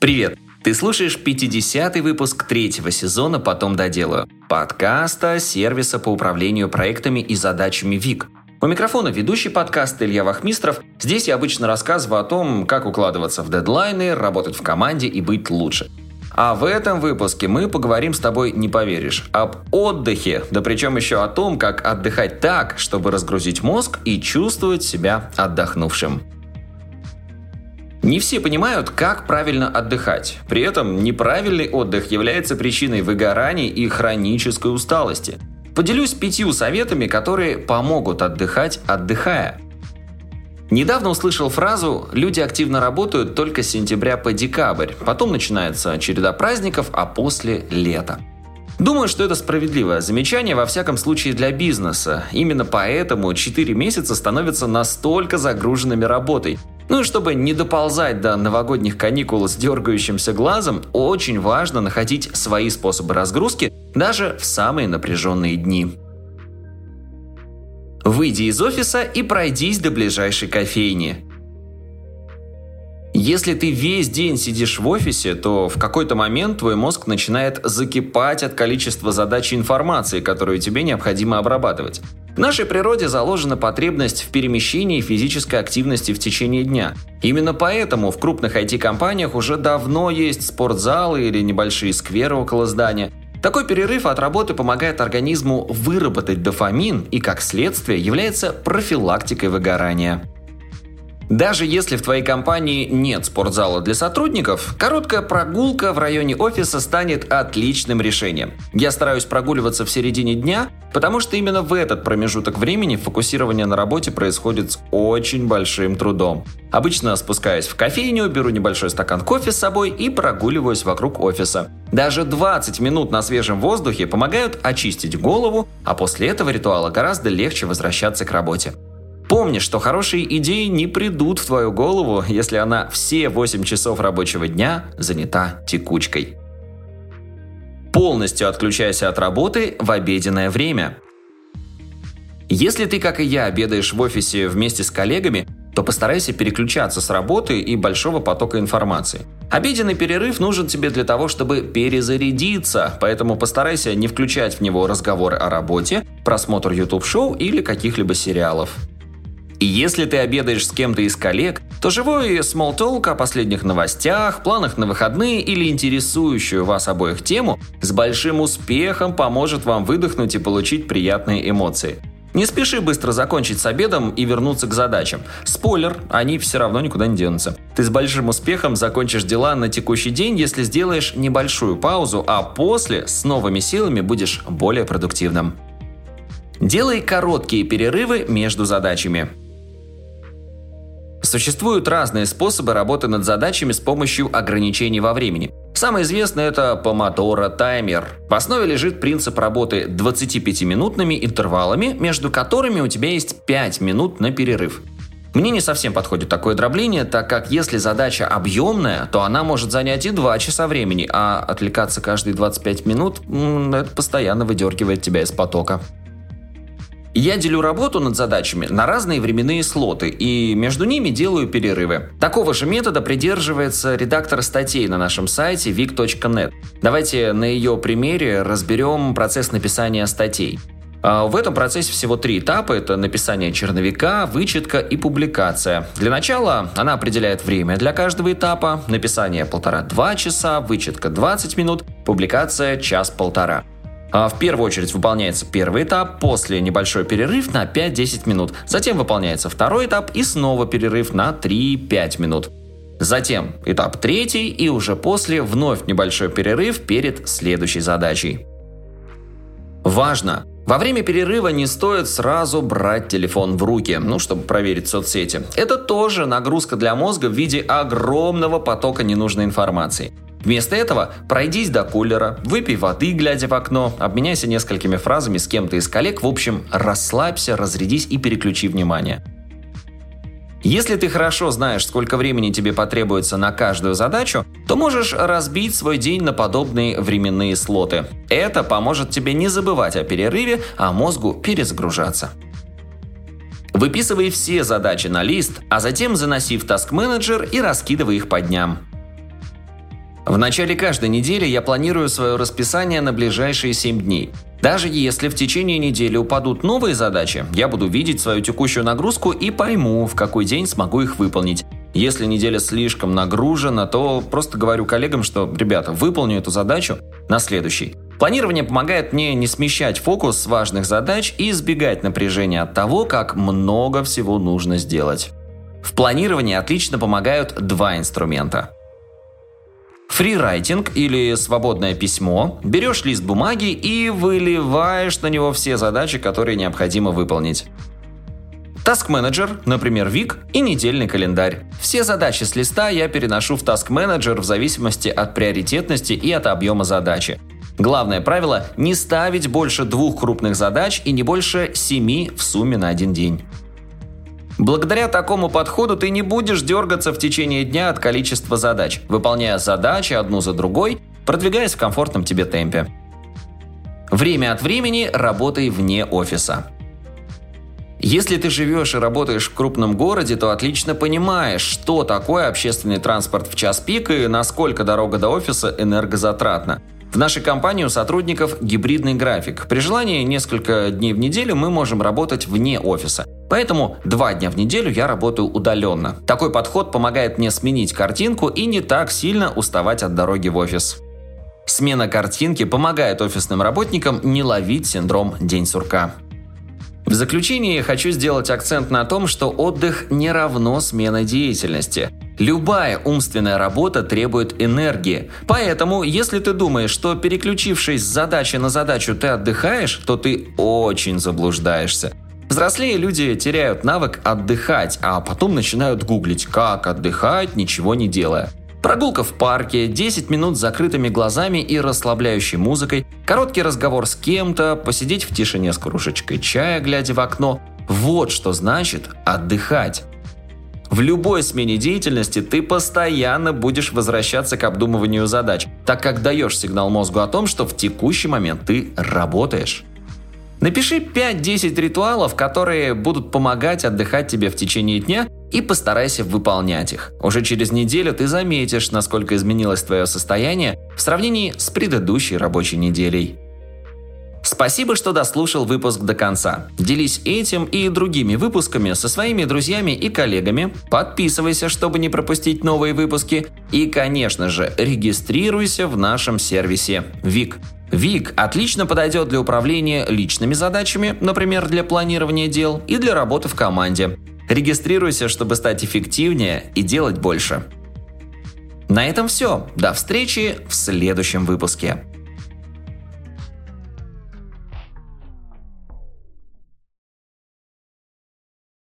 Привет! Ты слушаешь 50-й выпуск третьего сезона «Потом доделаю» подкаста сервиса по управлению проектами и задачами ВИК. У микрофона ведущий подкаст Илья Вахмистров. Здесь я обычно рассказываю о том, как укладываться в дедлайны, работать в команде и быть лучше. А в этом выпуске мы поговорим с тобой, не поверишь, об отдыхе, да причем еще о том, как отдыхать так, чтобы разгрузить мозг и чувствовать себя отдохнувшим. Не все понимают, как правильно отдыхать. При этом неправильный отдых является причиной выгораний и хронической усталости. Поделюсь пятью советами, которые помогут отдыхать, отдыхая. Недавно услышал фразу «люди активно работают только с сентября по декабрь, потом начинается череда праздников, а после – лето». Думаю, что это справедливое замечание, во всяком случае для бизнеса. Именно поэтому 4 месяца становятся настолько загруженными работой. Ну и чтобы не доползать до новогодних каникул с дергающимся глазом, очень важно находить свои способы разгрузки даже в самые напряженные дни. Выйди из офиса и пройдись до ближайшей кофейни. Если ты весь день сидишь в офисе, то в какой-то момент твой мозг начинает закипать от количества задач и информации, которую тебе необходимо обрабатывать. В нашей природе заложена потребность в перемещении и физической активности в течение дня. Именно поэтому в крупных IT-компаниях уже давно есть спортзалы или небольшие скверы около здания. Такой перерыв от работы помогает организму выработать дофамин и, как следствие, является профилактикой выгорания. Даже если в твоей компании нет спортзала для сотрудников, короткая прогулка в районе офиса станет отличным решением. Я стараюсь прогуливаться в середине дня, потому что именно в этот промежуток времени фокусирование на работе происходит с очень большим трудом. Обычно спускаюсь в кофейню, беру небольшой стакан кофе с собой и прогуливаюсь вокруг офиса. Даже 20 минут на свежем воздухе помогают очистить голову, а после этого ритуала гораздо легче возвращаться к работе. Помни, что хорошие идеи не придут в твою голову, если она все 8 часов рабочего дня занята текучкой. Полностью отключайся от работы в обеденное время. Если ты, как и я, обедаешь в офисе вместе с коллегами, то постарайся переключаться с работы и большого потока информации. Обеденный перерыв нужен тебе для того, чтобы перезарядиться, поэтому постарайся не включать в него разговоры о работе, просмотр YouTube-шоу или каких-либо сериалов. И если ты обедаешь с кем-то из коллег, то живой смолтолк о последних новостях, планах на выходные или интересующую вас обоих тему с большим успехом поможет вам выдохнуть и получить приятные эмоции. Не спеши быстро закончить с обедом и вернуться к задачам. Спойлер, они все равно никуда не денутся. Ты с большим успехом закончишь дела на текущий день, если сделаешь небольшую паузу, а после с новыми силами будешь более продуктивным. Делай короткие перерывы между задачами. Существуют разные способы работы над задачами с помощью ограничений во времени. Самый известный это Pomodoro таймер. В основе лежит принцип работы 25-минутными интервалами, между которыми у тебя есть 5 минут на перерыв. Мне не совсем подходит такое дробление, так как если задача объемная, то она может занять и 2 часа времени, а отвлекаться каждые 25 минут – это постоянно выдергивает тебя из потока. Я делю работу над задачами на разные временные слоты и между ними делаю перерывы. Такого же метода придерживается редактор статей на нашем сайте vic.net. Давайте на ее примере разберем процесс написания статей. А, в этом процессе всего три этапа. Это написание черновика, вычетка и публикация. Для начала она определяет время для каждого этапа. Написание полтора-два часа, вычетка 20 минут, публикация час-полтора. А в первую очередь выполняется первый этап, после небольшой перерыв на 5-10 минут. Затем выполняется второй этап и снова перерыв на 3-5 минут. Затем этап третий и уже после вновь небольшой перерыв перед следующей задачей. Важно! Во время перерыва не стоит сразу брать телефон в руки, ну, чтобы проверить соцсети. Это тоже нагрузка для мозга в виде огромного потока ненужной информации. Вместо этого пройдись до кулера, выпей воды, глядя в окно, обменяйся несколькими фразами с кем-то из коллег, в общем, расслабься, разрядись и переключи внимание. Если ты хорошо знаешь, сколько времени тебе потребуется на каждую задачу, то можешь разбить свой день на подобные временные слоты. Это поможет тебе не забывать о перерыве, а мозгу перезагружаться. Выписывай все задачи на лист, а затем заноси в Task Manager и раскидывай их по дням. В начале каждой недели я планирую свое расписание на ближайшие 7 дней. Даже если в течение недели упадут новые задачи, я буду видеть свою текущую нагрузку и пойму, в какой день смогу их выполнить. Если неделя слишком нагружена, то просто говорю коллегам, что, ребята, выполню эту задачу на следующий. Планирование помогает мне не смещать фокус с важных задач и избегать напряжения от того, как много всего нужно сделать. В планировании отлично помогают два инструмента. Фрирайтинг или свободное письмо. Берешь лист бумаги и выливаешь на него все задачи, которые необходимо выполнить. Task Manager, например, Вик и недельный календарь. Все задачи с листа я переношу в Task Manager в зависимости от приоритетности и от объема задачи. Главное правило – не ставить больше двух крупных задач и не больше семи в сумме на один день. Благодаря такому подходу ты не будешь дергаться в течение дня от количества задач, выполняя задачи одну за другой, продвигаясь в комфортном тебе темпе. Время от времени работай вне офиса. Если ты живешь и работаешь в крупном городе, то отлично понимаешь, что такое общественный транспорт в час пик и насколько дорога до офиса энергозатратна. В нашей компании у сотрудников гибридный график. При желании несколько дней в неделю мы можем работать вне офиса. Поэтому два дня в неделю я работаю удаленно. Такой подход помогает мне сменить картинку и не так сильно уставать от дороги в офис. Смена картинки помогает офисным работникам не ловить синдром «день сурка». В заключение хочу сделать акцент на том, что отдых не равно смена деятельности. Любая умственная работа требует энергии. Поэтому, если ты думаешь, что переключившись с задачи на задачу ты отдыхаешь, то ты очень заблуждаешься. Взрослее люди теряют навык отдыхать, а потом начинают гуглить, как отдыхать, ничего не делая. Прогулка в парке, 10 минут с закрытыми глазами и расслабляющей музыкой, короткий разговор с кем-то, посидеть в тишине с кружечкой чая, глядя в окно. Вот что значит отдыхать. В любой смене деятельности ты постоянно будешь возвращаться к обдумыванию задач, так как даешь сигнал мозгу о том, что в текущий момент ты работаешь. Напиши 5-10 ритуалов, которые будут помогать отдыхать тебе в течение дня и постарайся выполнять их. Уже через неделю ты заметишь, насколько изменилось твое состояние в сравнении с предыдущей рабочей неделей. Спасибо, что дослушал выпуск до конца. Делись этим и другими выпусками со своими друзьями и коллегами. Подписывайся, чтобы не пропустить новые выпуски. И, конечно же, регистрируйся в нашем сервисе ВИК. ВИК отлично подойдет для управления личными задачами, например, для планирования дел и для работы в команде. Регистрируйся, чтобы стать эффективнее и делать больше. На этом все. До встречи в следующем выпуске.